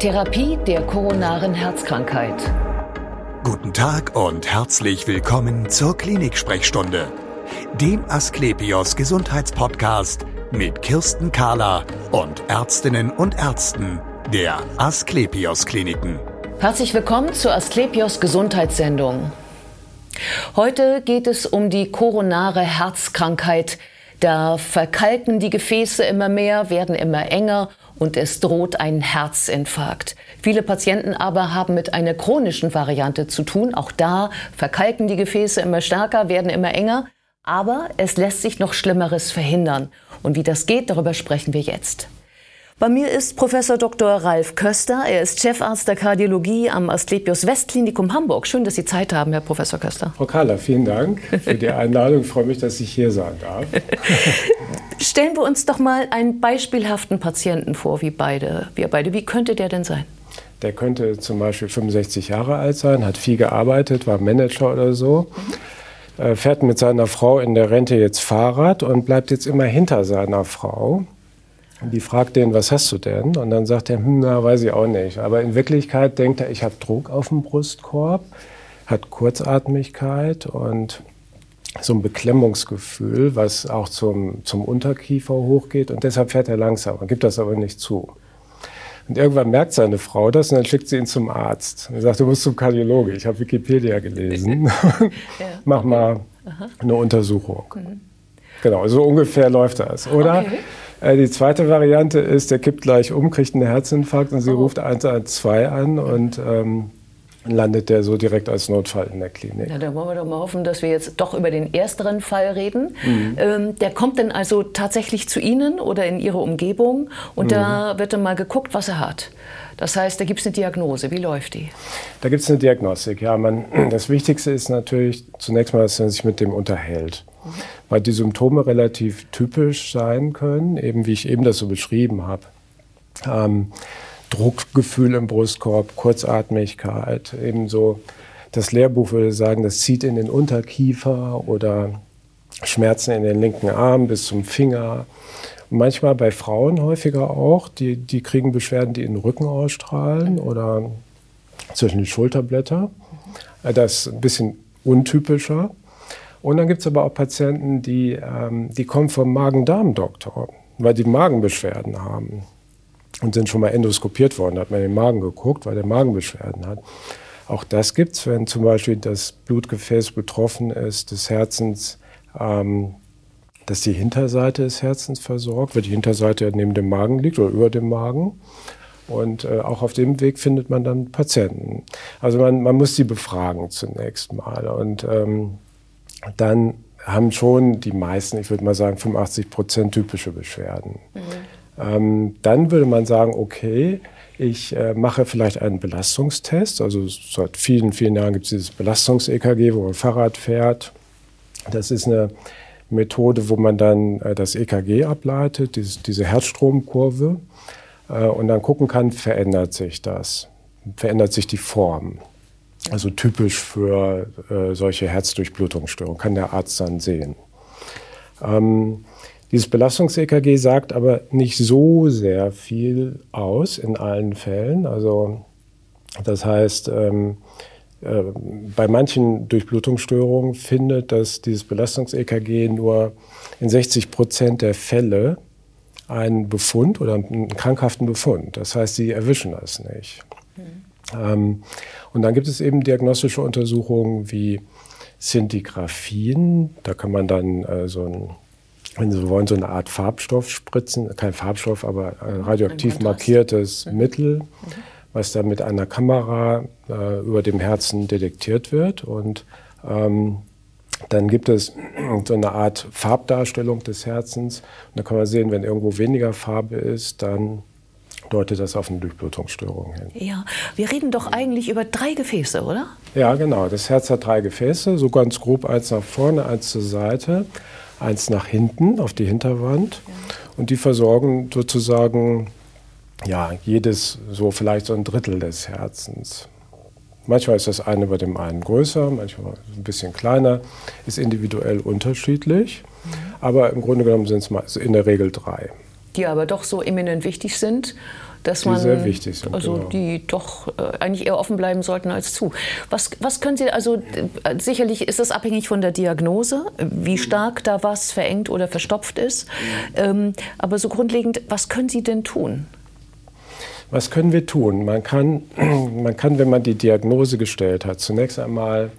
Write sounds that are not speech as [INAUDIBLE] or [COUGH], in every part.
Therapie der koronaren Herzkrankheit. Guten Tag und herzlich willkommen zur Klinik-Sprechstunde, dem Asklepios Gesundheitspodcast mit Kirsten Kahler und Ärztinnen und Ärzten der Asklepios Kliniken. Herzlich willkommen zur Asklepios Gesundheitssendung. Heute geht es um die koronare Herzkrankheit. Da verkalken die Gefäße immer mehr, werden immer enger und es droht ein Herzinfarkt. Viele Patienten aber haben mit einer chronischen Variante zu tun. Auch da verkalken die Gefäße immer stärker, werden immer enger. Aber es lässt sich noch Schlimmeres verhindern. Und wie das geht, darüber sprechen wir jetzt. Bei mir ist Professor Dr. Ralf Köster. Er ist Chefarzt der Kardiologie am Asklepios Westklinikum Hamburg. Schön, dass Sie Zeit haben, Herr Professor Köster. Frau Kahler, vielen Dank für die Einladung. Ich freue mich, dass ich hier sein darf. [LAUGHS] Stellen wir uns doch mal einen beispielhaften Patienten vor, wie beide, wir beide. Wie könnte der denn sein? Der könnte zum Beispiel 65 Jahre alt sein, hat viel gearbeitet, war Manager oder so, mhm. fährt mit seiner Frau in der Rente jetzt Fahrrad und bleibt jetzt immer hinter seiner Frau die fragt den, was hast du denn? Und dann sagt er, hm, na, weiß ich auch nicht. Aber in Wirklichkeit denkt er, ich habe Druck auf dem Brustkorb, hat Kurzatmigkeit und so ein Beklemmungsgefühl, was auch zum, zum Unterkiefer hochgeht. Und deshalb fährt er langsamer, gibt das aber nicht zu. Und irgendwann merkt seine Frau das und dann schickt sie ihn zum Arzt. Er sagt, du musst zum Kardiologe. Ich habe Wikipedia gelesen. [LAUGHS] Mach mal eine Untersuchung. Mhm. Genau, so ungefähr läuft das. Oder okay. Äh, die zweite Variante ist, der kippt gleich um, kriegt einen Herzinfarkt und sie oh. ruft 112 an und ähm, landet der so direkt als Notfall in der Klinik. Na, da wollen wir doch mal hoffen, dass wir jetzt doch über den ersteren Fall reden. Mhm. Ähm, der kommt dann also tatsächlich zu Ihnen oder in Ihre Umgebung und mhm. da wird dann mal geguckt, was er hat. Das heißt, da gibt es eine Diagnose. Wie läuft die? Da gibt es eine Diagnostik. Ja, man, [CLEARS THROAT] das Wichtigste ist natürlich zunächst mal, dass man sich mit dem unterhält. Weil die Symptome relativ typisch sein können, eben wie ich eben das so beschrieben habe. Ähm, Druckgefühl im Brustkorb, Kurzatmigkeit, ebenso das Lehrbuch würde sagen, das zieht in den Unterkiefer oder Schmerzen in den linken Arm bis zum Finger. Und manchmal bei Frauen häufiger auch, die, die kriegen Beschwerden, die in den Rücken ausstrahlen oder zwischen die Schulterblätter. Das ist ein bisschen untypischer. Und dann gibt es aber auch Patienten, die, ähm, die kommen vom Magen-Darm-Doktor, weil die Magenbeschwerden haben und sind schon mal endoskopiert worden. Da hat man den Magen geguckt, weil der Magenbeschwerden hat. Auch das gibt es, wenn zum Beispiel das Blutgefäß betroffen ist des Herzens, ähm, dass die Hinterseite des Herzens versorgt wird, die Hinterseite neben dem Magen liegt oder über dem Magen. Und äh, auch auf dem Weg findet man dann Patienten. Also man, man muss sie befragen zunächst mal. Und ähm, dann haben schon die meisten, ich würde mal sagen 85 Prozent typische Beschwerden. Mhm. Ähm, dann würde man sagen, okay, ich äh, mache vielleicht einen Belastungstest. Also seit vielen, vielen Jahren gibt es dieses Belastungs-EKG, wo man Fahrrad fährt. Das ist eine Methode, wo man dann äh, das EKG ableitet, dieses, diese Herzstromkurve, äh, und dann gucken kann, verändert sich das, verändert sich die Form. Also typisch für äh, solche Herzdurchblutungsstörungen, kann der Arzt dann sehen. Ähm, dieses Belastungs-EKG sagt aber nicht so sehr viel aus in allen Fällen. Also das heißt, ähm, äh, bei manchen Durchblutungsstörungen findet das, dieses Belastungs-EKG nur in 60 Prozent der Fälle einen Befund oder einen krankhaften Befund. Das heißt, sie erwischen das nicht. Mhm. Ähm, und dann gibt es eben diagnostische Untersuchungen wie Szintigraphien. Da kann man dann äh, so ein wenn Sie wollen, so eine Art Farbstoff spritzen, kein Farbstoff, aber äh, radioaktiv markiertes mhm. Mittel, mhm. was dann mit einer Kamera äh, über dem Herzen detektiert wird. Und ähm, dann gibt es [CLEARS THROAT] so eine Art Farbdarstellung des Herzens. Und da kann man sehen, wenn irgendwo weniger Farbe ist, dann deutet das auf eine Durchblutungsstörung hin. Ja, wir reden doch eigentlich über drei Gefäße, oder? Ja, genau. Das Herz hat drei Gefäße, so ganz grob eins nach vorne, eins zur Seite eins nach hinten auf die Hinterwand. Und die versorgen sozusagen ja, jedes so vielleicht so ein Drittel des Herzens. Manchmal ist das eine bei dem einen größer, manchmal ein bisschen kleiner, ist individuell unterschiedlich. Mhm. Aber im Grunde genommen sind es in der Regel drei. Die aber doch so eminent wichtig sind, dass man, die sehr wichtig sind, also genau. die doch äh, eigentlich eher offen bleiben sollten als zu. Was, was können Sie, also äh, sicherlich ist es abhängig von der Diagnose, wie stark da was verengt oder verstopft ist. Ähm, aber so grundlegend, was können Sie denn tun? Was können wir tun? Man kann, [CLEARS THROAT] man kann, wenn man die Diagnose gestellt hat, zunächst einmal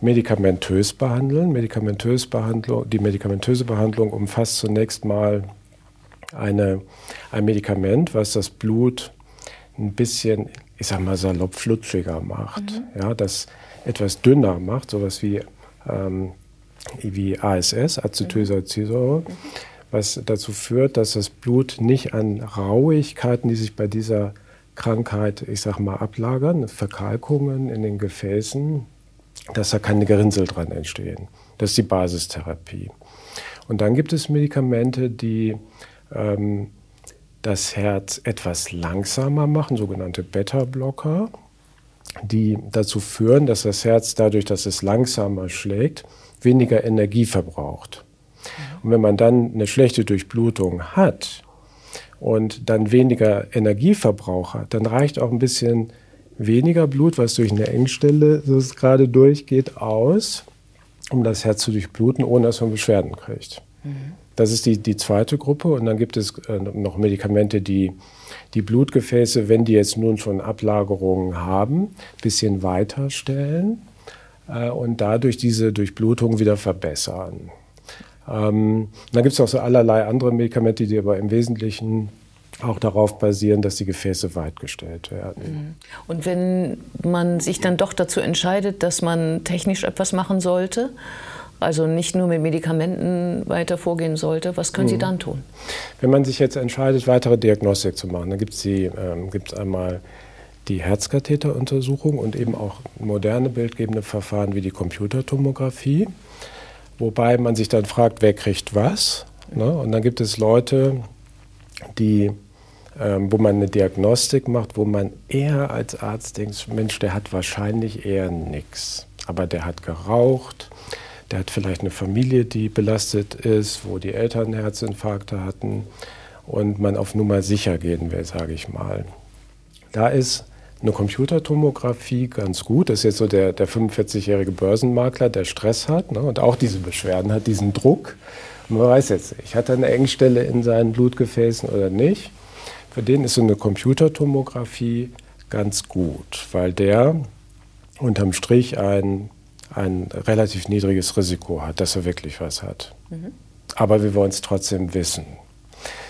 medikamentös behandeln. Medikamentös Behandlung, die medikamentöse Behandlung umfasst zunächst mal eine, ein Medikament, was das Blut ein bisschen, ich sag mal salopp, flutschiger macht. Mhm. Ja, das etwas dünner macht, sowas wie, ähm, wie ASS, Acetylsalicylsäure, mhm. was dazu führt, dass das Blut nicht an Rauigkeiten, die sich bei dieser Krankheit, ich sag mal, ablagern, Verkalkungen in den Gefäßen, dass da keine Gerinnsel dran entstehen. Das ist die Basistherapie. Und dann gibt es Medikamente, die ähm, das Herz etwas langsamer machen, sogenannte Beta-Blocker, die dazu führen, dass das Herz dadurch, dass es langsamer schlägt, weniger Energie verbraucht. Und wenn man dann eine schlechte Durchblutung hat und dann weniger Energieverbrauch hat, dann reicht auch ein bisschen weniger Blut, was durch eine Engstelle so gerade durchgeht, aus, um das Herz zu durchbluten, ohne dass man Beschwerden kriegt. Mhm. Das ist die, die zweite Gruppe. Und dann gibt es äh, noch Medikamente, die die Blutgefäße, wenn die jetzt nun schon Ablagerungen haben, ein bisschen weiter stellen äh, und dadurch diese Durchblutung wieder verbessern. Ähm, dann gibt es auch so allerlei andere Medikamente, die aber im Wesentlichen auch darauf basieren, dass die Gefäße weitgestellt werden. Mhm. Und wenn man sich dann doch dazu entscheidet, dass man technisch etwas machen sollte, also nicht nur mit Medikamenten weiter vorgehen sollte, was können Sie mhm. dann tun? Wenn man sich jetzt entscheidet, weitere Diagnostik zu machen, dann gibt es ähm, einmal die Herzkatheteruntersuchung und eben auch moderne bildgebende Verfahren wie die Computertomographie, wobei man sich dann fragt, wer kriegt was. Ne? Und dann gibt es Leute, die, ähm, wo man eine Diagnostik macht, wo man eher als Arzt denkt, Mensch, der hat wahrscheinlich eher nichts, aber der hat geraucht, der hat vielleicht eine Familie, die belastet ist, wo die Eltern Herzinfarkte hatten und man auf Nummer sicher gehen will, sage ich mal. Da ist eine Computertomographie ganz gut. Das ist jetzt so der, der 45-jährige Börsenmakler, der Stress hat ne, und auch diese Beschwerden hat, diesen Druck. Man weiß jetzt nicht, hat er eine Engstelle in seinen Blutgefäßen oder nicht. Für den ist so eine Computertomographie ganz gut, weil der unterm Strich ein ein relativ niedriges Risiko hat, dass er wirklich was hat. Mhm. Aber wir wollen es trotzdem wissen.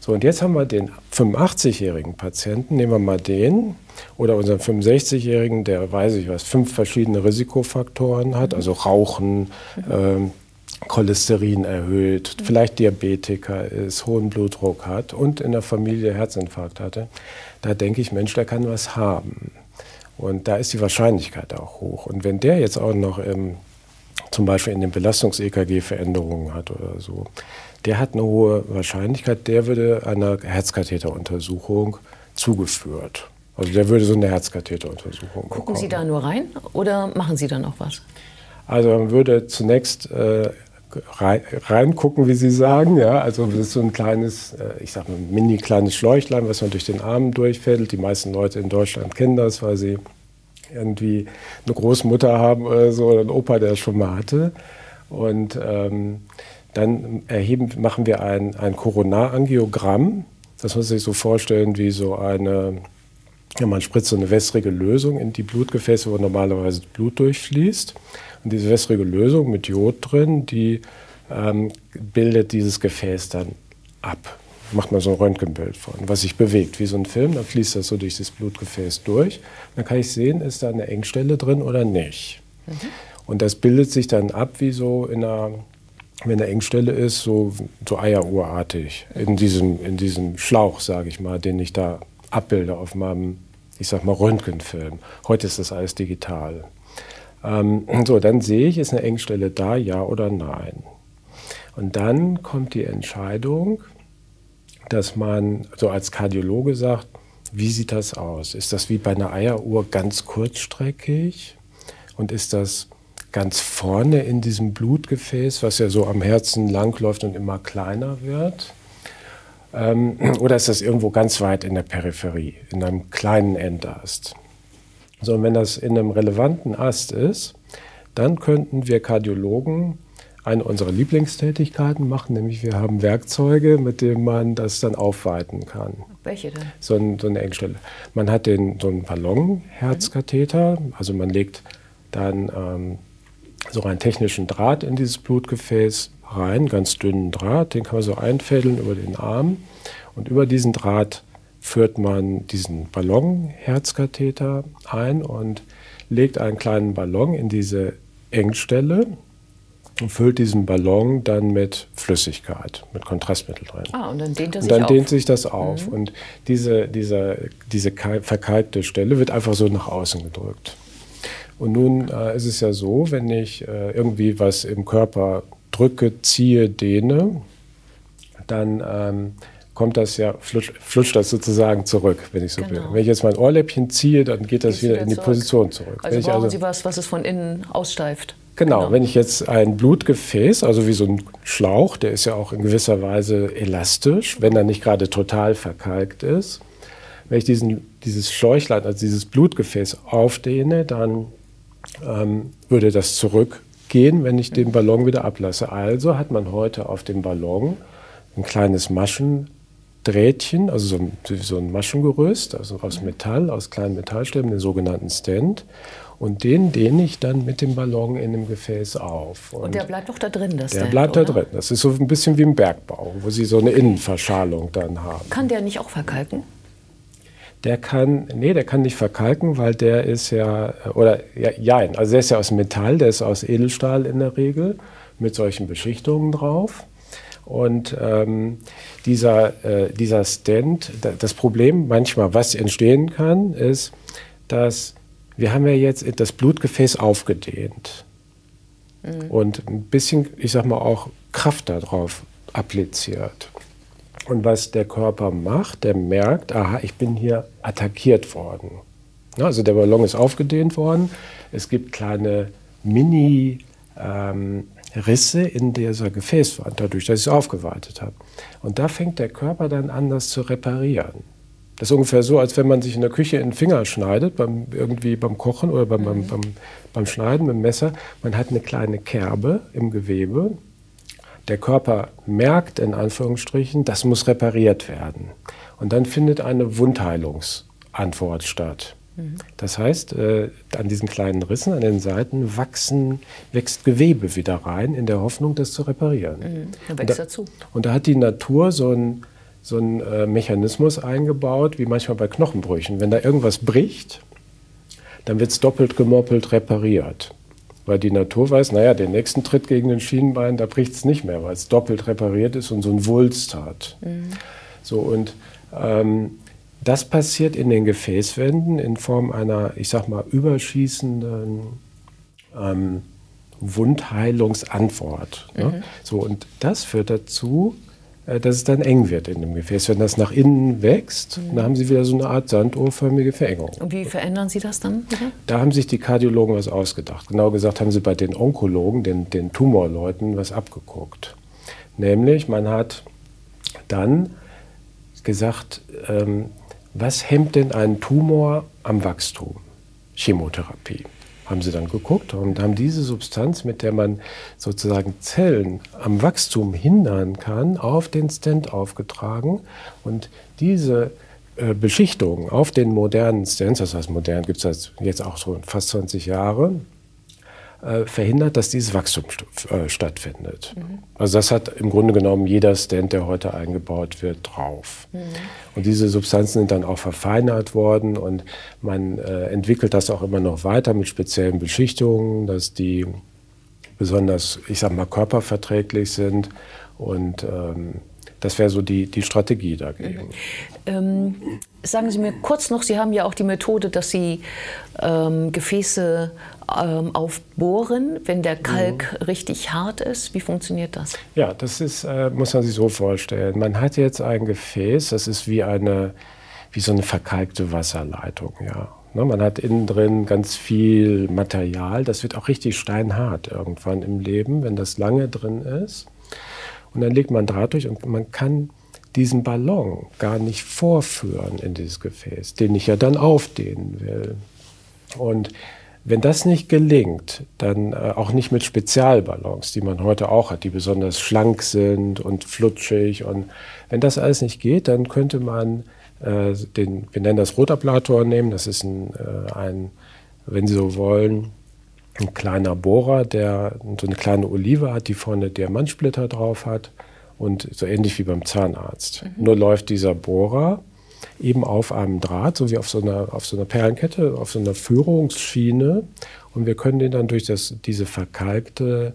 So, und jetzt haben wir den 85-jährigen Patienten, nehmen wir mal den, oder unseren 65-jährigen, der, weiß ich was, fünf verschiedene Risikofaktoren hat, also Rauchen, mhm. äh, Cholesterin erhöht, mhm. vielleicht Diabetiker ist, hohen Blutdruck hat und in der Familie Herzinfarkt hatte. Da denke ich, Mensch, der kann was haben. Und da ist die Wahrscheinlichkeit auch hoch. Und wenn der jetzt auch noch im, zum Beispiel in den Belastungs-EKG Veränderungen hat oder so, der hat eine hohe Wahrscheinlichkeit, der würde einer Herzkatheteruntersuchung zugeführt. Also der würde so eine Herzkatheteruntersuchung Gucken bekommen. Sie da nur rein oder machen Sie da noch was? Also man würde zunächst äh, reingucken, wie Sie sagen. Ja, also das ist so ein kleines, äh, ich sage mal, mini kleines Schläuchlein, was man durch den Arm durchfädelt. Die meisten Leute in Deutschland kennen das, weil sie irgendwie eine Großmutter haben oder so oder einen Opa, der das schon mal hatte. Und ähm, dann erheben, machen wir ein, ein Koronarangiogramm. Das muss man sich so vorstellen wie so eine, ja, man spritzt so eine wässrige Lösung in die Blutgefäße, wo normalerweise Blut durchfließt. Und diese wässrige Lösung mit Jod drin, die ähm, bildet dieses Gefäß dann ab. Macht man so ein Röntgenbild von, was sich bewegt, wie so ein Film. Dann fließt das so durch das Blutgefäß durch. Dann kann ich sehen, ist da eine Engstelle drin oder nicht. Mhm. Und das bildet sich dann ab wie so in einer, wenn eine Engstelle ist, so, so eieruhrartig in diesem, in diesem Schlauch, sage ich mal, den ich da abbilde auf meinem, ich sag mal, Röntgenfilm. Heute ist das alles digital. Ähm, so, dann sehe ich, ist eine Engstelle da, ja oder nein. Und dann kommt die Entscheidung, dass man so als Kardiologe sagt, wie sieht das aus? Ist das wie bei einer Eieruhr ganz kurzstreckig? Und ist das ganz vorne in diesem Blutgefäß, was ja so am Herzen langläuft und immer kleiner wird? Ähm, oder ist das irgendwo ganz weit in der Peripherie, in einem kleinen Endast? So, und wenn das in einem relevanten Ast ist, dann könnten wir Kardiologen eine unserer Lieblingstätigkeiten machen, nämlich wir haben Werkzeuge, mit denen man das dann aufweiten kann. Welche denn? So, ein, so eine Engstelle. Man hat den, so einen Ballonherzkatheter, also man legt dann ähm, so einen technischen Draht in dieses Blutgefäß rein, ganz dünnen Draht, den kann man so einfädeln über den Arm und über diesen Draht führt man diesen Ballonherzkatheter ein und legt einen kleinen Ballon in diese Engstelle und füllt diesen Ballon dann mit Flüssigkeit, mit Kontrastmittel drin. Ah, und dann dehnt sich Und dann auf. dehnt sich das auf. Mhm. Und diese, diese, diese verkalkte Stelle wird einfach so nach außen gedrückt. Und nun äh, ist es ja so, wenn ich äh, irgendwie was im Körper drücke, ziehe, dehne, dann ähm, kommt das ja, flutscht, flutscht, das sozusagen zurück, wenn ich so genau. will. Wenn ich jetzt mein Ohrläppchen ziehe, dann geht das wieder, wieder, in die zurück. Position zurück. Also brauchen also, Sie was, was es von innen aussteift. Genau, genau, wenn ich jetzt ein Blutgefäß, also wie so ein Schlauch, der ist ja auch in gewisser Weise elastisch, wenn er nicht gerade total verkalkt ist. Wenn ich diesen, dieses Schläuchlein, also dieses Blutgefäß aufdehne, dann ähm, würde das zurückgehen, wenn ich den Ballon wieder ablasse. Also hat man heute auf dem Ballon ein kleines Maschendrähtchen, also so ein, so ein Maschengerüst, also aus Metall, aus kleinen Metallstäben, den sogenannten Stand. Und den dehne ich dann mit dem Ballon in dem Gefäß auf. Und, und der bleibt doch da drin, das Der Stand, bleibt oder? da drin. Das ist so ein bisschen wie im Bergbau, wo Sie so eine Innenverschalung dann haben. Kann der nicht auch verkalken? Der kann, nee, der kann nicht verkalken, weil der ist ja, oder ja, ja, also der ist ja aus Metall, der ist aus Edelstahl in der Regel, mit solchen Beschichtungen drauf. Und ähm, dieser, äh, dieser Stand, das Problem manchmal, was entstehen kann, ist, dass wir haben ja jetzt das Blutgefäß aufgedehnt mhm. und ein bisschen, ich sag mal, auch Kraft darauf appliziert. Und was der Körper macht, der merkt, aha, ich bin hier attackiert worden. Also der Ballon ist aufgedehnt worden. Es gibt kleine Mini ähm, Risse in dieser Gefäßwand, dadurch, dass ich es aufgeweitet habe. Und da fängt der Körper dann an, das zu reparieren. Das ist ungefähr so, als wenn man sich in der Küche in den Finger schneidet, beim, irgendwie beim Kochen oder beim, mhm. beim, beim, Schneiden mit dem Messer. Man hat eine kleine Kerbe im Gewebe. Der Körper merkt in Anführungsstrichen, das muss repariert werden. Und dann findet eine Wundheilungsantwort statt. Mhm. Das heißt, äh, an diesen kleinen Rissen an den Seiten wachsen, wächst Gewebe wieder rein, in der Hoffnung, das zu reparieren. Mhm. Dann wächst und da, dazu. Und da hat die Natur so ein so einen äh, Mechanismus eingebaut, wie manchmal bei Knochenbrüchen. Wenn da irgendwas bricht, dann wird es doppelt gemoppelt repariert. Weil die Natur weiß, naja, den nächsten Tritt gegen den Schienenbein, da bricht es nicht mehr, weil es doppelt repariert ist und so ein Wulst hat. Mhm. So, und ähm, das passiert in den Gefäßwänden in Form einer, ich sag mal, überschießenden ähm, Wundheilungsantwort. Ne? Mhm. So, und das führt dazu, äh, dass es dann eng wird in dem Gefäß. Wenn das nach innen wächst, mhm. dann haben Sie wieder so eine Art sanduhrförmige Verengung. Und wie verändern Sie das dann wieder? Da haben sich die Kardiologen was ausgedacht. Genau gesagt haben sie bei den Onkologen, den, den Tumorleuten, was abgeguckt. Nämlich, man hat dann gesagt, ähm, was hemmt denn einen Tumor am Wachstum? Chemotherapie haben sie dann geguckt und haben diese Substanz, mit der man sozusagen Zellen am Wachstum hindern kann, auf den Stent aufgetragen. Und diese äh, Beschichtung auf den modernen Stents, das heißt modern gibt es jetzt auch so fast 20 Jahre, verhindert, dass dieses Wachstum st äh, stattfindet. Mhm. Also das hat im Grunde genommen jeder Stand, der heute eingebaut wird, drauf. Mhm. Und diese Substanzen sind dann auch verfeinert worden und man äh, entwickelt das auch immer noch weiter mit speziellen Beschichtungen, dass die besonders, ich sag mal, körperverträglich sind und ähm, das wäre so die, die Strategie dagegen. Ähm, sagen Sie mir kurz noch, Sie haben ja auch die Methode, dass Sie ähm, Gefäße ähm, aufbohren, wenn der Kalk mhm. richtig hart ist. Wie funktioniert das? Ja, das ist, äh, muss man sich so vorstellen. Man hat jetzt ein Gefäß, das ist wie eine, wie so eine verkalkte Wasserleitung, ja. Ne, man hat innen drin ganz viel Material, das wird auch richtig steinhart irgendwann im Leben, wenn das lange drin ist. Und dann legt man Draht durch und man kann diesen Ballon gar nicht vorführen in dieses Gefäß, den ich ja dann aufdehnen will. Und wenn das nicht gelingt, dann äh, auch nicht mit Spezialballons, die man heute auch hat, die besonders schlank sind und flutschig. Und wenn das alles nicht geht, dann könnte man äh, den, wir nennen das Rotablator nehmen. Das ist ein, äh, ein, wenn Sie so wollen, ein kleiner Bohrer, der so eine kleine Olive hat, die vorne Diamantsplitter drauf hat und so ähnlich wie beim Zahnarzt. Mhm. Nur läuft dieser Bohrer eben auf einem Draht, so wie auf so einer, auf so einer Perlenkette, auf so einer Führungsschiene. Und wir können den dann durch das, diese verkalkte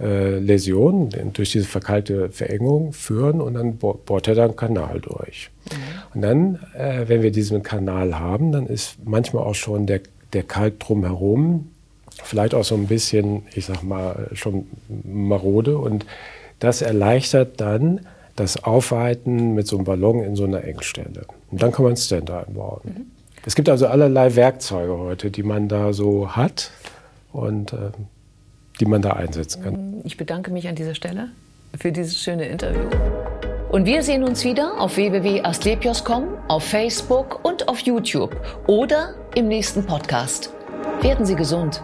äh, Läsion, durch diese verkalkte Verengung führen und dann bohrt er da einen Kanal durch. Mhm. Und dann, äh, wenn wir diesen Kanal haben, dann ist manchmal auch schon der, der Kalk drumherum vielleicht auch so ein bisschen, ich sag mal, schon marode und das erleichtert dann das Aufweiten mit so einem Ballon in so einer Engstelle. Und dann kann man Ständer einbauen. Mhm. Es gibt also allerlei Werkzeuge heute, die man da so hat und äh, die man da einsetzen kann. Ich bedanke mich an dieser Stelle für dieses schöne Interview. Und wir sehen uns wieder auf www.astlepios.com, auf Facebook und auf YouTube oder im nächsten Podcast. Werden Sie gesund.